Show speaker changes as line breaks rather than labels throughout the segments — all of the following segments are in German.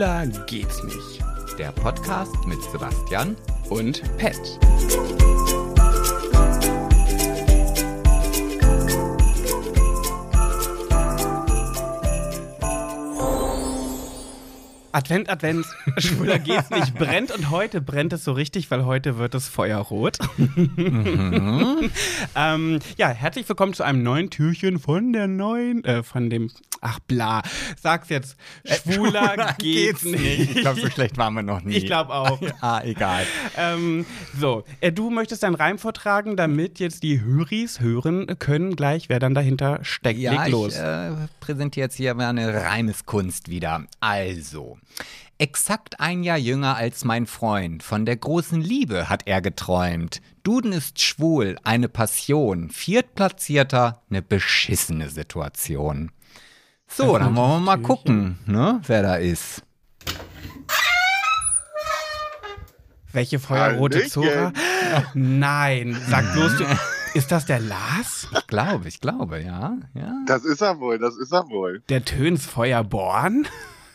Schwuler geht's nicht.
Der Podcast mit Sebastian
Und Pet. Advent, Advent, schwuler geht's nicht, brennt und heute brennt es so richtig, weil heute wird es feuerrot. ähm, ja, herzlich willkommen zu einem neuen Türchen von der neuen, äh, von dem, ach bla, sag's jetzt, schwuler geht's nicht.
Ich glaube, so schlecht waren wir noch nie.
Ich glaube auch.
ah, egal.
Ähm, so, äh, du möchtest deinen Reim vortragen, damit jetzt die Höris hören können gleich, wer dann dahinter steckt.
Ja,
Leg los.
ich äh, präsentiere jetzt hier mal eine Reimeskunst wieder. Also, exakt ein Jahr jünger als mein Freund, von der großen Liebe hat er geträumt. Duden ist schwul, eine Passion. Viertplatzierter, eine beschissene Situation. So, dann wollen wir mal gucken, ne, wer da ist.
Welche feuerrote. Zora? Nein, sag bloß, du, ist das der Lars?
Ich glaube, ich glaube, ja, ja.
Das ist er wohl, das ist er wohl.
Der Töns Feuerborn?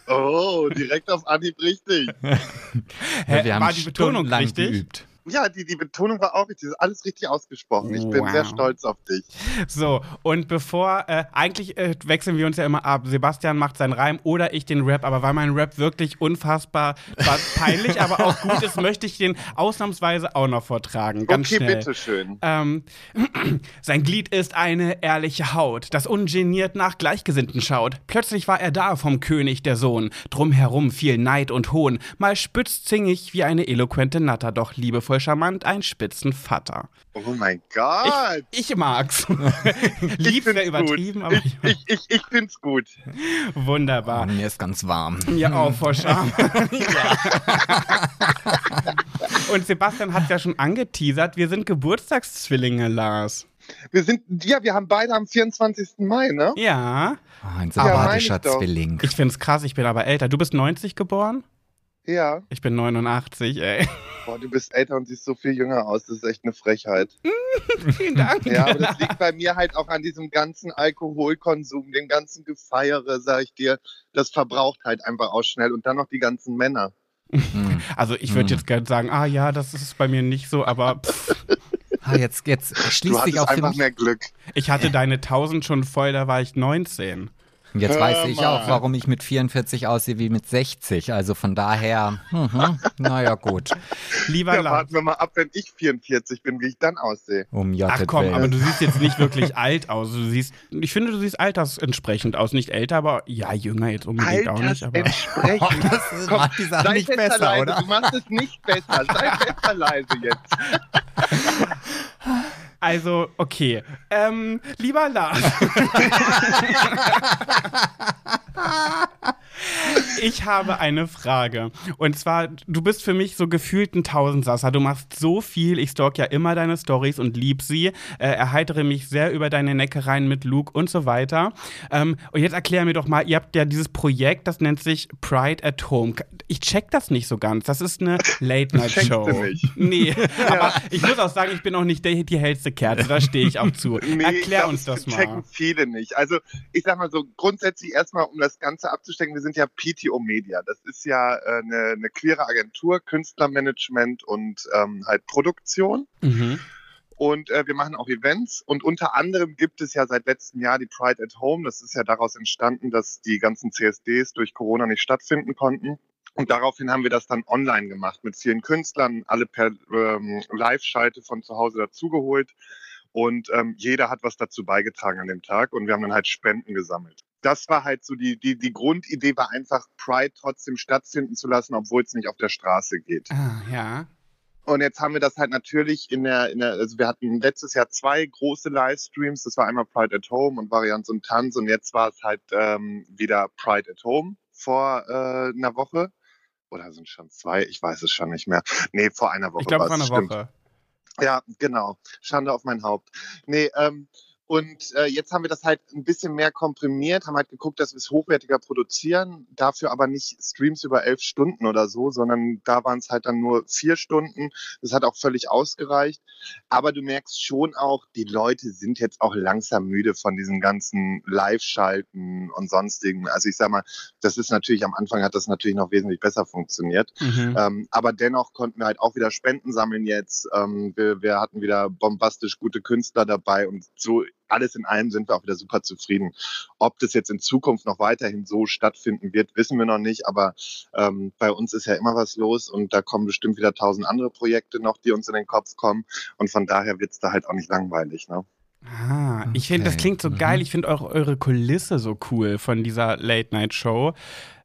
Oh, direkt auf Anhieb richtig.
Hä,
wir haben
war die Betonung richtig?
geübt.
Ja, die, die Betonung war auch richtig. Das ist alles richtig ausgesprochen. Ich bin
Wow.
sehr stolz auf dich.
So, und bevor, äh, eigentlich äh, wechseln wir uns ja immer ab. Sebastian macht seinen Reim oder ich den Rap, aber weil mein Rap wirklich unfassbar peinlich, aber auch gut ist, möchte ich den ausnahmsweise auch noch vortragen. Ganz
okay,
schnell.
bitteschön.
Ähm, sein Glied ist eine ehrliche Haut, das ungeniert nach Gleichgesinnten schaut. Plötzlich war er da vom König der Sohn. Drumherum viel Neid und Hohn. Mal spitzzingig wie eine eloquente Natter, doch liebevoll charmant ein Spitzenvater.
Oh mein Gott.
Ich, ich mag's.
Ich
Lieb wäre übertrieben,
gut.
aber
ich, ich, ich, ich find's gut.
wunderbar.
Oh, mir ist ganz warm.
Ja, auch vor Scham. Und Sebastian hat ja schon angeteasert, wir sind Geburtstagszwillinge, Lars.
Wir sind, ja, wir haben beide am 24. Mai, ne?
Ja,
Oh, ein
Ja,
sympathischer
ich doch.
Zwilling.
ich find's krass, ich bin aber älter. Du bist 90 geboren?
Ja.
Ich bin 89, ey.
Boah, du bist älter und siehst so viel jünger aus. Das ist echt eine Frechheit.
Vielen Dank.
Ja, aber das liegt bei mir halt auch an diesem ganzen Alkoholkonsum, dem ganzen Gefeiere, sag ich dir. Das verbraucht halt einfach auch schnell. Und dann noch die ganzen Männer.
Hm.
Also ich würde
Hm.
jetzt gerne sagen, ah ja, das ist bei mir nicht so, aber pff,
Ah, jetzt, jetzt
Du
schließt sich
hattest
auch
einfach
mich.
mehr Glück.
ich hatte deine 1000 schon voll, da war ich 19.
Jetzt
Hör
weiß ich
mal.
auch, warum ich mit 44 aussehe wie mit 60. Also von daher, mhm, naja, gut.
Lieber
Ja, warten wir mal ab, wenn ich 44 bin, wie ich dann aussehe.
Um
Ach
Jottet
komm, aber du siehst jetzt nicht wirklich alt aus. Du siehst, ich finde, du siehst altersentsprechend aus. Nicht älter, aber ja, jünger jetzt unbedingt auch nicht. Aber
entsprechend.
das ist-
Komm,
macht die Sache nicht
besser,
besser,
leise.
oder?
Du machst es nicht besser. Sei besser leise jetzt.
also, okay. Ähm, lieber Lars. Ich habe eine Frage. Und zwar, du bist für mich so gefühlt ein Tausendsasser. Du machst so viel. Ich stalk ja immer deine Stories und lieb sie. Äh, erheitere mich sehr über deine Neckereien mit Luke und so weiter. Ähm, und jetzt erklär mir doch mal, ihr habt ja dieses Projekt, das nennt sich Pride at Home. Ich check das nicht so ganz. Das ist eine Late-Night-Show. Nee, aber ich muss auch sagen, ich bin auch nicht der, die hellste Kerze. Da stehe ich auch zu.
Nee,
Erklär
glaub,
uns das mal.
checken viele nicht. Also ich sag mal so, grundsätzlich erstmal, um das Ganze abzustecken, wir sind ja PTO Media. Das ist ja äh, eine, eine queere Agentur, Künstlermanagement und ähm, halt Produktion.
Mhm.
Und äh, wir machen auch Events. Und unter anderem gibt es ja seit letztem Jahr die Pride at Home. Das ist ja daraus entstanden, dass die ganzen CSDs durch Corona nicht stattfinden konnten. Und daraufhin haben wir das dann online gemacht mit vielen Künstlern, alle per ähm, Live-Schalte von zu Hause dazugeholt. Und ähm, jeder hat was dazu beigetragen an dem Tag. Und wir haben dann halt Spenden gesammelt. Das war halt so die, die, die Grundidee, war einfach Pride trotzdem stattfinden zu lassen, obwohl es nicht auf der Straße geht.
Ah, ja.
Und jetzt haben wir das halt natürlich in der, in der, also wir hatten letztes Jahr zwei große Livestreams. Das war einmal Pride at Home und Varianz und Tanz. Und jetzt war es halt ähm, wieder Pride at Home vor äh, einer Woche. Oder sind schon zwei? Ich weiß es schon nicht mehr. Nee, vor einer Woche.
Ich glaube, es war
war's,
eine
stimmt.
Woche.
Ja, genau. Schande auf mein Haupt. Nee, ähm, Und äh, jetzt haben wir das halt ein bisschen mehr komprimiert, haben halt geguckt, dass wir es hochwertiger produzieren, dafür aber nicht Streams über elf Stunden oder so, sondern da waren es halt dann nur vier Stunden. Das hat auch völlig ausgereicht. Aber du merkst schon auch, die Leute sind jetzt auch langsam müde von diesen ganzen Live-Schalten und sonstigen. Also ich sag mal, das ist natürlich am Anfang hat das natürlich noch wesentlich besser funktioniert.
Mhm.
Ähm, aber dennoch konnten wir halt auch wieder Spenden sammeln jetzt. Ähm, wir, wir hatten wieder bombastisch gute Künstler dabei und so alles in allem sind wir auch wieder super zufrieden. Ob das jetzt in Zukunft noch weiterhin so stattfinden wird, wissen wir noch nicht. Aber ähm, bei uns ist ja immer was los und da kommen bestimmt wieder tausend andere Projekte noch, die uns in den Kopf kommen. Und von daher wird es da halt auch nicht langweilig. Ne?
Ah, ich finde, das
Okay.
klingt so
Mhm.
geil. Ich finde auch eure Kulisse so cool von dieser Late-Night-Show.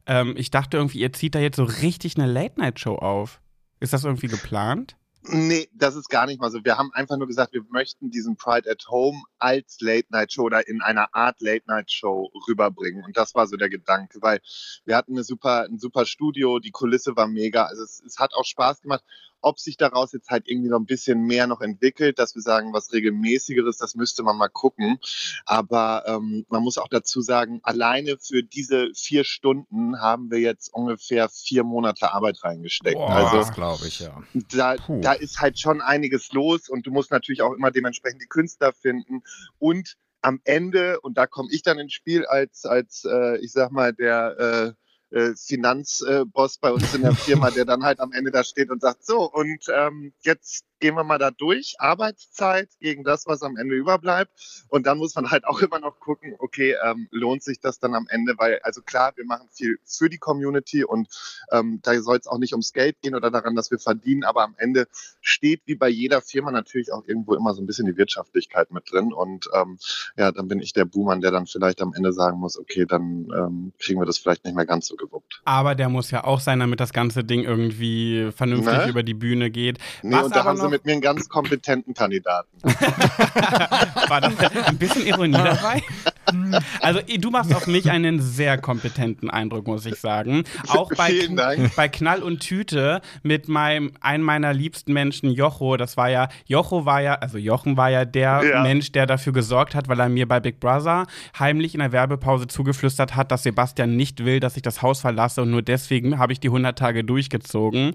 Ähm, ich dachte irgendwie, ihr zieht da jetzt so richtig eine Late-Night-Show auf. Ist das irgendwie geplant?
Nee, das ist gar nicht mal so. Wir haben einfach nur gesagt, wir möchten diesen Pride at Home als Late-Night-Show oder in einer Art Late-Night-Show rüberbringen. Und das war so der Gedanke, weil wir hatten eine super, ein super Studio, die Kulisse war mega. Also es, es hat auch Spaß gemacht. Ob sich daraus jetzt halt irgendwie noch ein bisschen mehr noch entwickelt, dass wir sagen, was regelmäßigeres, das müsste man mal gucken. Aber ähm, man muss auch dazu sagen, alleine für diese vier Stunden haben wir jetzt ungefähr vier Monate Arbeit reingesteckt.
Boah.
Also
das glaube ich, ja.
da,
Puh.
da ist halt schon einiges los und du musst natürlich auch immer dementsprechend die Künstler finden und am Ende, und da komme ich dann ins Spiel als, als äh, ich sag mal, der äh, äh, Finanzboss bei uns in der Firma, der dann halt am Ende da steht und sagt, so, und ähm, jetzt gehen wir mal da durch, Arbeitszeit gegen das, was am Ende überbleibt. Und dann muss man halt auch immer noch gucken, okay, ähm, lohnt sich das dann am Ende, weil, also klar, wir machen viel für die Community und ähm, da soll es auch nicht ums Geld gehen oder daran, dass wir verdienen, aber am Ende steht wie bei jeder Firma natürlich auch irgendwo immer so ein bisschen die Wirtschaftlichkeit mit drin. Und ähm, ja, dann bin ich der Buhmann, der dann vielleicht am Ende sagen muss, okay, dann ähm, kriegen wir das vielleicht nicht mehr ganz so gewuppt.
Aber der muss ja auch sein, damit das ganze Ding irgendwie vernünftig
Ne?
über die Bühne geht.
Nee,
Was
und da haben sie mit mir einen ganz kompetenten Kandidaten.
War da ein bisschen Ironie dabei? Also du machst auf mich einen sehr kompetenten Eindruck, muss ich sagen. Auch bei,
Vielen Dank.
bei Knall und Tüte mit meinem, einem meiner liebsten Menschen, Jocho. Das war ja, Jocho war ja, also Jochen war ja der
Ja.
Mensch, der dafür gesorgt hat, weil er mir bei Big Brother heimlich in der Werbepause zugeflüstert hat, dass Sebastian nicht will, dass ich das Haus verlasse und nur deswegen habe ich die 100 Tage durchgezogen.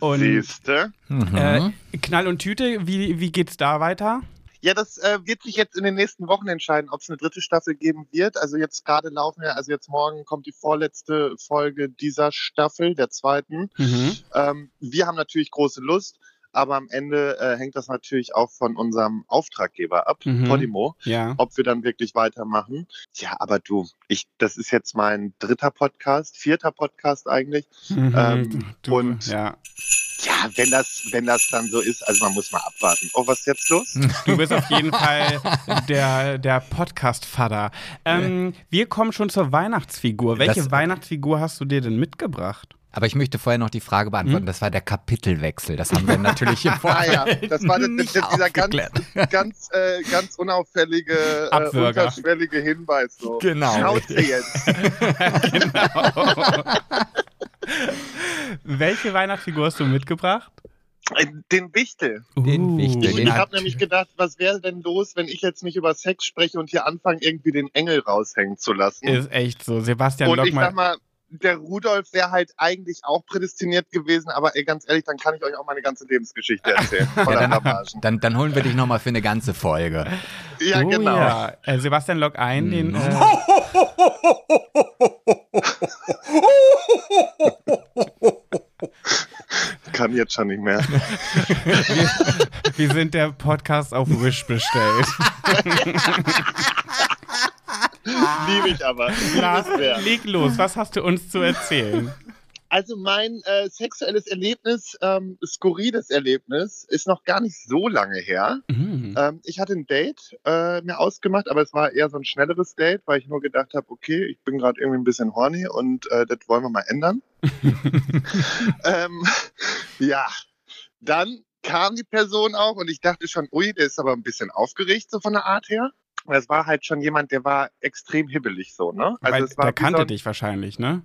Und
Siehste?
Mhm.
äh, Knall und Tüte, wie, wie geht's da weiter?
Ja, das äh, wird sich jetzt in den nächsten Wochen entscheiden, ob es eine dritte Staffel geben wird. Also jetzt gerade laufen wir, also jetzt morgen kommt die vorletzte Folge dieser Staffel, der zweiten.
Mhm.
Ähm, wir haben natürlich große Lust, aber am Ende äh, hängt das natürlich auch von unserem Auftraggeber ab,
Mhm.
Podimo,
Ja.
ob wir dann wirklich weitermachen. Ja, aber du, ich, das ist jetzt mein dritter Podcast, vierter Podcast eigentlich.
Mhm.
Ähm,
du,
und-
ja.
Ja, wenn das, wenn das dann so ist, also man muss mal abwarten. Oh, was ist jetzt los?
Du bist auf jeden Fall der, der Podcast-Vater. Ähm, wir kommen schon zur Weihnachtsfigur. Welche
Das-
Weihnachtsfigur hast du dir denn mitgebracht?
Aber ich möchte vorher noch die Frage beantworten. Das war der Kapitelwechsel. Das haben wir natürlich im
Ah
Vorfeld
ja, das war das,
nicht
das, dieser ganz, ganz, äh, ganz unauffällige, äh, unterschwellige Hinweis. So.
Genau.
Schaut ihr jetzt.
Welche Weihnachtsfigur hast du mitgebracht?
Äh, Den Wichtel.
Den Wichtel,
Ich, ich habe nämlich gedacht, was wäre denn los, wenn ich jetzt nicht über Sex spreche und hier anfange, irgendwie den Engel raushängen zu lassen?
Ist echt so. Sebastian,
und
lock
ich sag mal, der Rudolf wäre halt eigentlich auch prädestiniert gewesen, aber ey, ganz ehrlich, dann kann ich euch auch meine ganze Lebensgeschichte erzählen. Von
Ja, dann, dann, dann holen wir dich nochmal für eine ganze Folge.
ja,
oh,
genau.
Ja. Äh, Sebastian, log ein. Den, äh,
Kann jetzt schon nicht mehr.
wir, wir sind der Podcast auf Wish bestellt.
Liebe ich aber.
Lars, leg los. Was hast du uns zu erzählen?
Also mein äh, sexuelles Erlebnis, ähm, skurriles Erlebnis, ist noch gar nicht so lange her.
Mhm.
Ähm, ich hatte ein Date äh, mir ausgemacht, aber es war eher so ein schnelleres Date, weil ich nur gedacht habe, okay, ich bin gerade irgendwie ein bisschen horny und äh, das wollen wir mal ändern. ähm, ja, dann kam die Person auch und ich dachte schon, ui, der ist aber ein bisschen aufgeregt so von der Art her. Es war halt schon jemand, der war extrem hibbelig so, ne?
Weil
es war
der kannte
so ein,
dich wahrscheinlich, ne?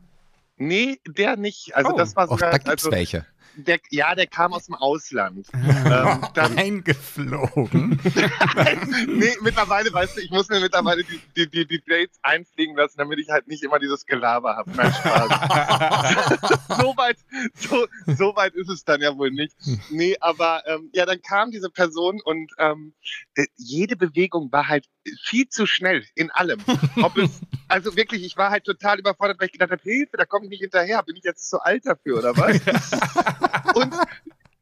Nee, der nicht. Also
Oh,
das war
Och,
sogar,
da gibt's
also,
welche.
Der, ja, der kam aus dem Ausland.
ähm, dann, Eingeflogen.
nee, mittlerweile, weißt du, ich muss mir mittlerweile die, die, die, die Dates einfliegen lassen, damit ich halt nicht immer dieses Gelaber habe. Nein, Spaß. so, weit, so, so weit ist es dann ja wohl nicht. Nee, aber ähm, ja, dann kam diese Person und ähm, jede Bewegung war halt viel zu schnell in allem. Es, also wirklich, ich war halt total überfordert, weil ich gedacht habe, Hilfe, da komme ich nicht hinterher. Bin ich jetzt zu alt dafür oder was? und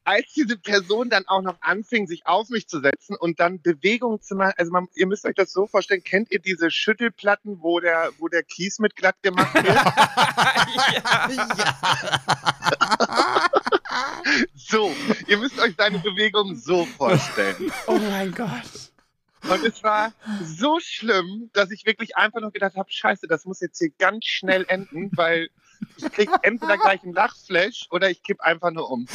als diese Person dann auch noch anfing, sich auf mich zu setzen und dann Bewegungen zu machen, also man, ihr müsst euch das so vorstellen, kennt ihr diese Schüttelplatten, wo der, wo der Kies mit glatt gemacht wird? ja, ja. so, ihr müsst euch seine Bewegung so vorstellen.
Oh mein Gott.
Und es war so schlimm, dass ich wirklich einfach nur gedacht habe, scheiße, das muss jetzt hier ganz schnell enden, weil ich krieg entweder gleich einen Lachflash oder ich kipp einfach nur um.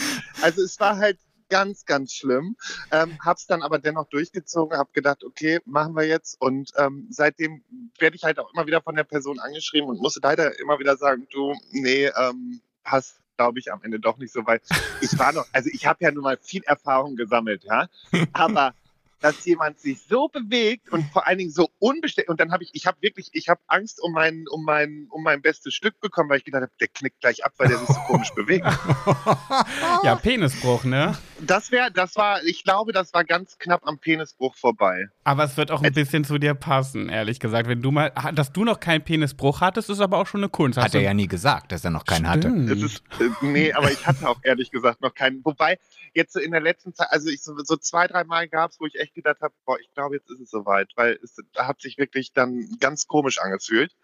Also es war halt ganz, ganz schlimm. Ähm, hab's dann aber dennoch durchgezogen, hab gedacht, okay, machen wir jetzt. Und ähm, seitdem werde ich halt auch immer wieder von der Person angeschrieben und musste leider immer wieder sagen, du, nee, ähm, passt glaube ich, am Ende doch nicht so weit. Ich war noch, also ich habe ja nun mal viel Erfahrung gesammelt, ja. Aber dass jemand sich so bewegt und vor allen Dingen so unbestellt. Und dann habe ich, ich habe wirklich, ich habe Angst um mein, um mein, um mein bestes Stück bekommen, weil ich gedacht habe, der knickt gleich ab, weil der sich so komisch bewegt.
ja, Penisbruch, ne?
Das wäre, das war, ich glaube, das war ganz knapp am Penisbruch vorbei.
Aber es wird auch ein bisschen zu dir passen, ehrlich gesagt. Wenn du mal, dass du noch keinen Penisbruch hattest, ist aber auch schon eine Kunst.
Hat er ja nie gesagt, dass er noch keinen Stimmt.
hatte. Es ist, äh, nee, aber ich hatte auch ehrlich gesagt noch keinen. Wobei, jetzt so in der letzten Zeit, also ich so, so zwei, drei Mal gab es, wo ich echt gedacht habe, boah, ich glaube, jetzt ist es soweit, weil es hat sich wirklich dann ganz komisch angefühlt.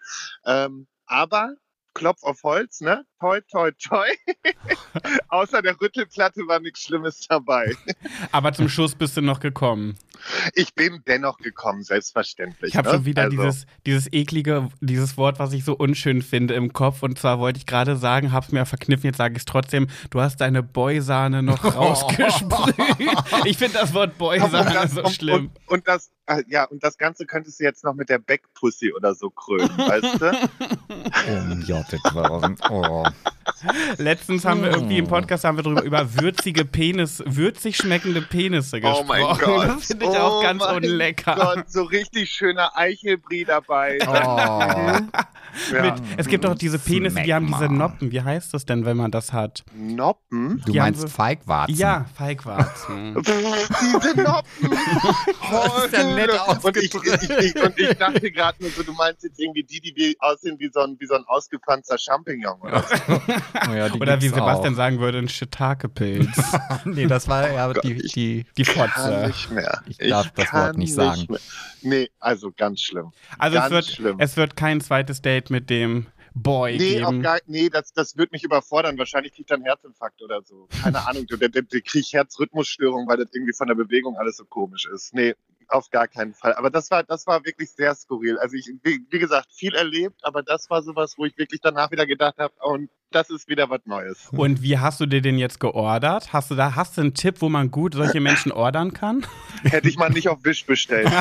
Ähm, aber Klopf auf Holz, ne? Toi, toi, toi. Außer der Rüttelplatte war nichts Schlimmes dabei.
Aber zum Schuss bist du noch gekommen.
Ich bin dennoch gekommen, selbstverständlich.
Ich habe ne? schon wieder also. dieses, dieses eklige, dieses Wort, was ich so unschön finde im Kopf. Und zwar wollte ich gerade sagen, hab's mir verkniffen, jetzt sage ich es trotzdem, du hast deine Boysahne noch rausgesprüht. ich finde das Wort Boysahne so schlimm.
Und, und das, äh, ja, und das Ganze könntest du jetzt noch mit der Backpussy oder so krönen, weißt du?
Oh? Oh.
Letztens haben wir irgendwie im Podcast haben wir darüber über würzige Penis, würzig schmeckende Penisse gesprochen. Oh mein Gott. Das finde ich oh auch ganz unlecker.
Gott, so richtig schöner Eichelbrie dabei. Oh.
ja. Mit, es gibt auch diese Penisse, die haben diese Noppen. Wie heißt das denn, wenn man das hat?
Noppen?
Du die meinst so, Feigwarzen?
Ja, Feigwarzen.
diese Noppen.
Oh, das ist ja nett
und ich, ich, ich, und ich dachte gerade nur so, du meinst jetzt irgendwie die, die aussehen wie so ein, wie so ein ausgepanzter Champignon oder so.
Oh ja, oder wie Sebastian auch. sagen würde, ein Shiitake-Pilz.
nee, das war ja oh die, die, die Fotze.
nicht mehr.
Ich darf ich das Wort nicht sagen. Nicht
nee, also ganz schlimm.
Also
ganz
es, wird,
schlimm.
es wird kein zweites Date mit dem Boy
nee,
geben.
Gar, nee, das, das wird mich überfordern. Wahrscheinlich kriegt er einen Herzinfarkt oder so. Keine Ahnung. Der, der, der kriegt Herzrhythmusstörung, weil das irgendwie von der Bewegung alles so komisch ist. Nee, auf gar keinen Fall. Aber das war, das war wirklich sehr skurril. Also ich, wie, wie gesagt, viel erlebt, aber das war sowas, wo ich wirklich danach wieder gedacht habe, und das ist wieder was Neues.
Und wie hast du dir den jetzt geordert? Hast du da, hast du einen Tipp, wo man gut solche Menschen ordern kann?
Hätte ich mal nicht auf Wisch bestellt.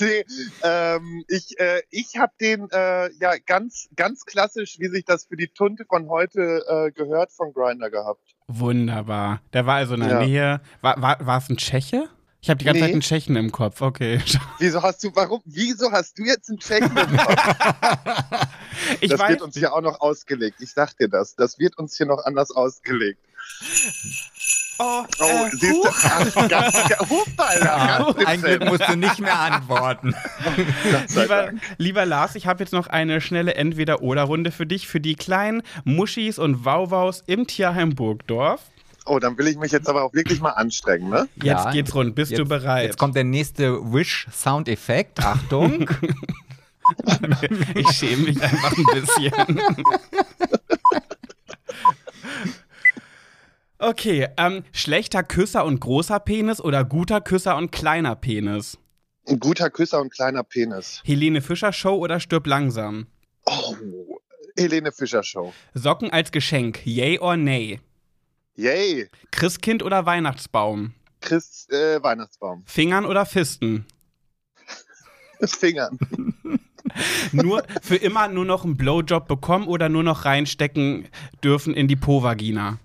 nee, ähm, ich äh, ich habe den äh, ja ganz, ganz klassisch, wie sich das für die Tunte von heute äh, gehört, von Grinder gehabt.
Wunderbar. Der war also in der ja. Nähe. War, war, war es ein Tscheche? Ich habe die ganze nee. Zeit einen Tschechen im Kopf, okay.
Wieso hast du, warum, wieso hast du jetzt einen Tschechen im Kopf? das weiß, wird uns ja auch noch ausgelegt. Ich sag dir das. Das wird uns hier noch anders ausgelegt.
Oh, oh äh, siehst
du, ach, ganz, Hupala,
ganz Eigentlich musst du nicht mehr antworten.
lieber, lieber, Lars, ich habe jetzt noch eine schnelle Entweder-Oder-Runde für dich, für die kleinen Muschis und Wauwaus im Tierheim Burgdorf.
Oh, dann will ich mich jetzt aber auch wirklich mal anstrengen, ne?
Jetzt ja, geht's rund. Bist
jetzt,
du bereit?
Jetzt kommt der nächste Wish-Soundeffekt. Achtung.
ich schäme mich einfach ein bisschen. Okay, ähm, schlechter Küsser und großer Penis oder guter Küsser und kleiner Penis?
Ein guter Küsser und kleiner Penis.
Helene Fischer Show oder stirb langsam?
Oh, Helene Fischer Show.
Socken als Geschenk, yay or nay?
Yay.
Christkind oder Weihnachtsbaum?
Christ, äh, Weihnachtsbaum.
Fingern oder Fisten?
Fingern.
nur für immer nur noch einen Blowjob bekommen oder nur noch reinstecken dürfen in die Po-Vagina?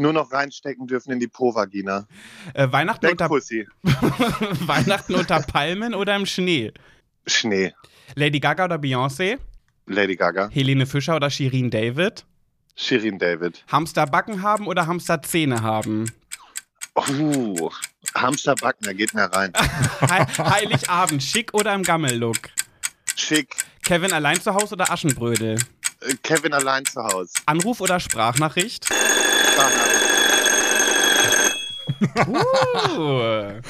Nur noch reinstecken dürfen in die Po-Vagina.
Äh, Weihnachten, unter. Weihnachten unter Palmen oder im Schnee?
Schnee.
Lady Gaga oder Beyoncé?
Lady Gaga.
Helene Fischer oder Shirin David?
Shirin David.
Hamsterbacken haben oder Hamsterzähne haben?
Uh, Hamsterbacken, da geht mir rein.
He Heiligabend, schick oder im Gammellook?
Schick.
Kevin allein zu Hause oder Aschenbrödel?
Äh, Kevin allein zu Hause.
Anruf oder Sprachnachricht? Uh.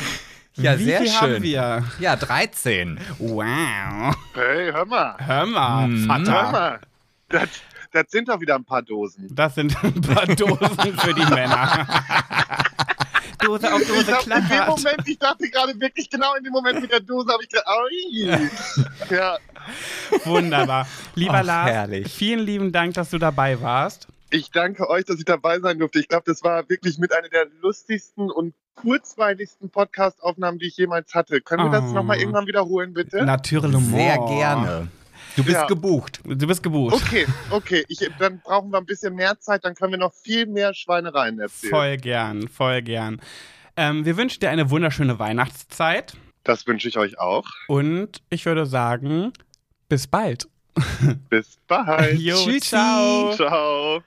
Ja,
Wie
sehr
viel
schön.
haben wir?
Ja, 13.
Wow.
Hey, hör mal.
Hör mal.
Hör
Vater.
mal. Das, das sind doch wieder ein paar Dosen.
Das sind ein paar Dosen für die Männer. Dose auf Dose
hab in dem
klappert.
Moment, ich dachte gerade wirklich genau in dem Moment mit der Dose, habe ich gedacht, ui. Ja,
Wunderbar. Lieber
Ach,
Lars,
herrlich.
vielen lieben Dank, dass du dabei warst.
Ich danke euch, dass ich dabei sein durfte. Ich glaube, das war wirklich mit einer der lustigsten und kurzweiligsten Podcast-Aufnahmen, die ich jemals hatte. Können wir das
Oh.
nochmal irgendwann wiederholen, bitte?
Natürlich.
Sehr gerne. Du bist
Ja.
gebucht.
Du bist gebucht.
Okay, okay. Ich, dann brauchen wir ein bisschen mehr Zeit, dann können wir noch viel mehr Schweinereien erzählen.
Voll gern, voll gern. Ähm, wir wünschen dir eine wunderschöne Weihnachtszeit
Das wünsche ich euch auch.
und ich würde sagen, bis bald.
Bis bald.
Jo,
Tschüssi.
ciao.
Ciao.